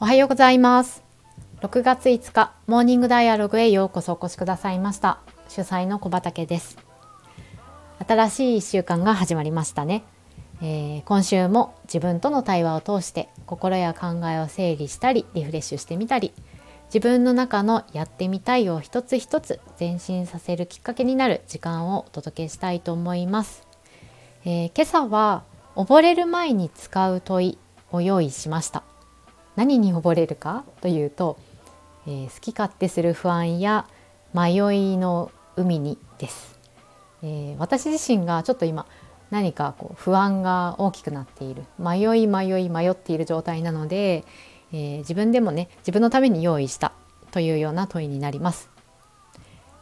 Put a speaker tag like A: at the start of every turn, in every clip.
A: おはようございます。6月5日モーニングダイアログへようこそお越しくださいました。主催の小畑です。新しい1週間が始まりましたね、えー、今週も自分との対話を通して心や考えを整理したりリフレッシュしてみたり自分の中のやってみたいを一つ一つ前進させるきっかけになる時間をお届けしたいと思います、えー、今朝は溺れる前に使う問いを用意しました。何に溺れるかというと、えー、好き勝手する不安や迷いの海にです、えー、私自身がちょっと今何かこう不安が大きくなっている。迷い迷い迷っている状態なので、えー、自分でもね自分のために用意したというような問いになります。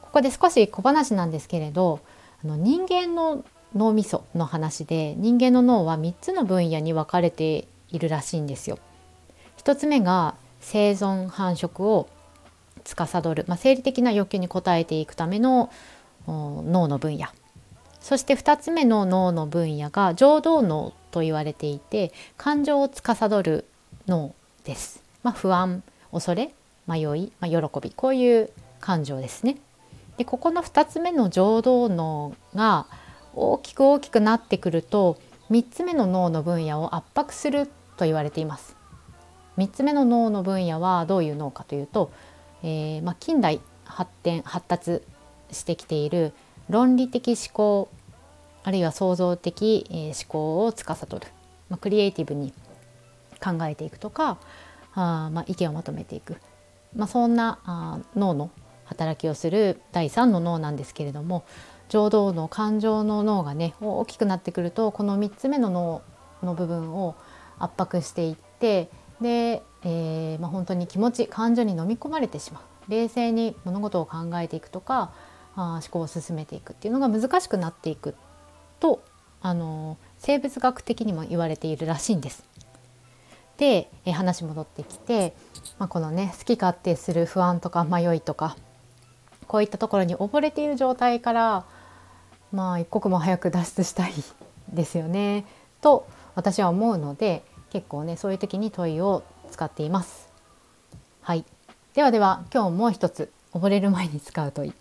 A: ここで少し小話なんですけれどあの人間の脳みその話で人間の脳は3つの分野に分かれているらしいんですよ。1つ目が生存繁殖を司る、まあ、生理的な欲求に応えていくための脳の分野そして2つ目の脳の分野が情動脳と言われていて感情を司る脳です。まあ、不安恐れ迷い、まあ、喜びこういう感情ですね。でここの2つ目の情動脳が大きく大きくなってくると3つ目の脳の分野を圧迫すると言われています。3つ目の脳の分野はどういう脳かというと、えー、まあ、近代発展発達してきている論理的思考あるいは創造的、え思考を司る、まあ、クリエイティブに考えていくとかあ、まあ、意見をまとめていく、まあ、そんなあ脳の働きをする第3の脳なんですけれども情動の感情の脳がね大きくなってくるとこの3つ目の脳の部分を圧迫していってで、えー、まあ、本当に気持ち感情に飲み込まれてしまう冷静に物事を考えていくとかあ思考を進めていくっていうのが難しくなっていくとあの生物学的にも言われているらしいんです。で、え話戻ってきて、まあ、このね好き勝手する不安とか迷いとかこういったところに溺れている状態からまあ一刻も早く脱出したいですよねと私は思うので結構ねそういう時に問いを使っています。はい、ではでは今日もう一つ溺れる前に使う問い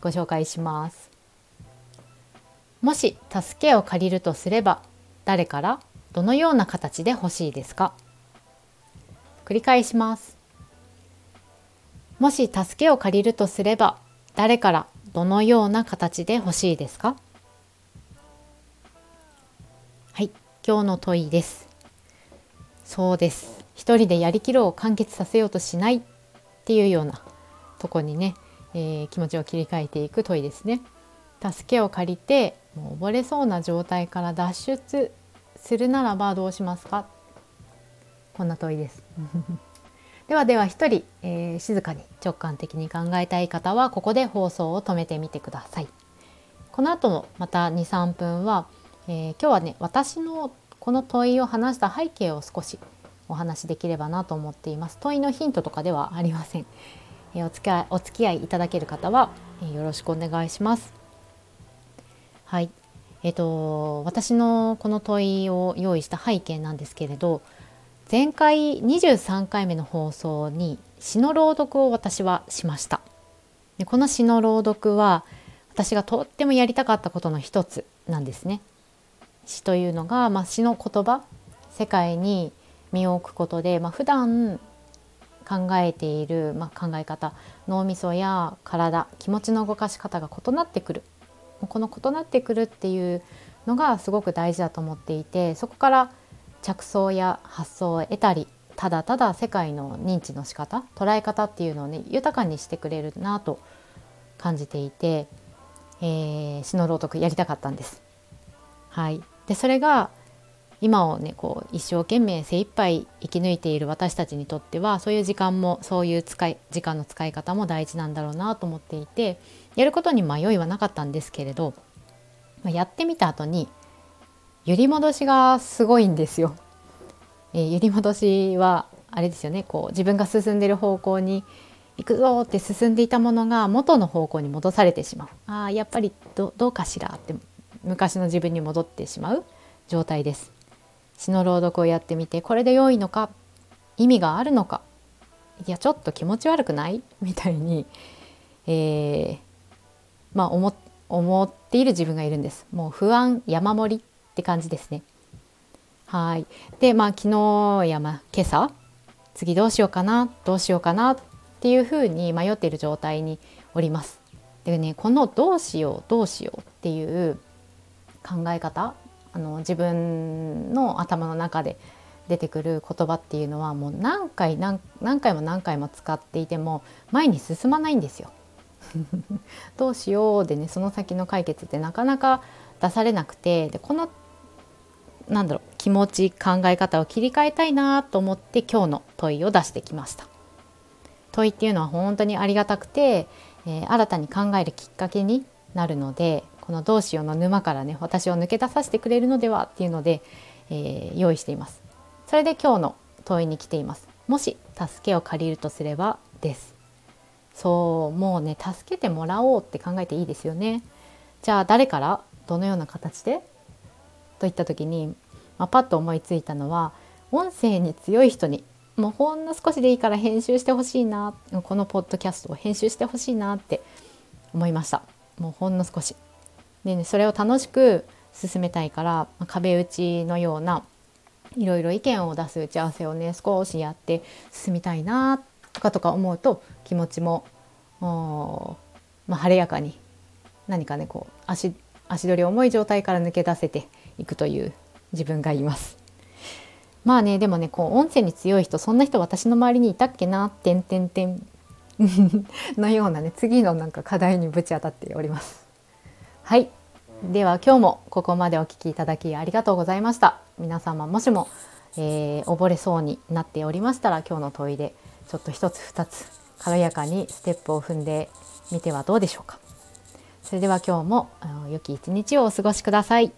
A: ご紹介します。もし助けを借りるとすれば誰からどのような形で欲しいですか？繰り返します。もし助けを借りるとすれば誰からどのような形で欲しいですか？はい、今日の問いです。そうです。一人でやりきろう完結させようとしないっていうようなとこにね、えー、気持ちを切り替えていく問いですね。助けを借りてもう溺れそうな状態から脱出するならばどうしますか？こんな問いです。ではでは一人、えー、静かに直感的に考えたい方はここで放送を止めてみてください。この後のまた23分は、えー、今日はね私のこの問いを話した背景を少しお話しできればなと思っています。問いのヒントとかではありません。え、お付き合いお付き合いいただける方は、え、よろしくお願いします。はい。えっ、と私のこの問いを用意した背景なんですけれど、前回23回目の放送に詩の朗読を私はしましたでこの詩の朗読は私がとってもやりたかったことの一つなんですね詩というのが、まあ、詩の言葉世界に身を置くことで、まあ、普段考えている、まあ、考え方脳みそや体気持ちの動かし方が異なってくるこの異なってくるっていうのがすごく大事だと思っていてそこから着想や発想を得たりただただ世界の認知の仕方捉え方っていうのをね豊かにしてくれるなと感じていて、えー、詩の朗読やりたかったんです。はい、でそれが今をねこう一生懸命精一杯生き抜いている私たちにとってはそういう時間もそういう使い時間の使い方も大事なんだろうなと思っていてやることに迷いはなかったんですけれど、まあ、やってみた後に揺り戻しがすごいんですよ。えー、揺り戻しはあれですよねこう自分が進んでる方向に行くぞって進んでいたものが元の方向に戻されてしまうあやっぱりどうかしらって昔の自分に戻ってしまう状態です。詩の朗読をやってみてこれで良いのか意味があるのか。いやちょっと気持ち悪くない？みたいに、えー、まあ思思っている自分がいるんです。もう不安山盛りって感じですね。はい。でまあ昨日や、まあ、今朝次どうしようかな？どうしようかなっていうふうに迷っている状態におります。でねこのどうしようどうしようっていう考え方あの自分の頭の中で出てくる言葉っていうのはもう何回何回も何回も使っていても前に進まないんですよ。どうしようでねその先の解決ってなかなか出されなくてでこのなんだろう気持ち考え方を切り替えたいなと思って今日の問いを出してきました。問いっていうのは本当にありがたくて、えー、新たに考えるきっかけになるのでこの「どうしよう」の沼からね私を抜け出させてくれるのではっていうので、えー、用意しています。それで今日の問いに来ています。もし助けを借りるとすればです。そうもうね助けてもらおうって考えていいですよね。じゃあ誰から？どのような形で？といった時に、まあ、パッと思いついたのは音声に強い人にもうほんの少しでいいから編集してほしいなこのポッドキャストを編集してほしいなって思いましたもうほんの少しで、ね、それを楽しく進めたいから、まあ、壁打ちのようないろいろ意見を出す打ち合わせをね少しやって進みたいなとかとか思うと気持ちも、まあ、晴れやかに何かねこう足足取り重い状態から抜け出せていくという自分がいます。まあねでもねこう音声に強い人そんな人私の周りにいたっけな「てんてんてん」のようなね次のなんか課題にぶち当たっております。はいでは今日もここまでお聴きいただきありがとうございました。皆様もしも、えー、溺れそうになっておりましたら今日の問いでちょっと一つ二つ軽やかにステップを踏んでみてはどうでしょうか。それでは今日も良き一日をお過ごしください。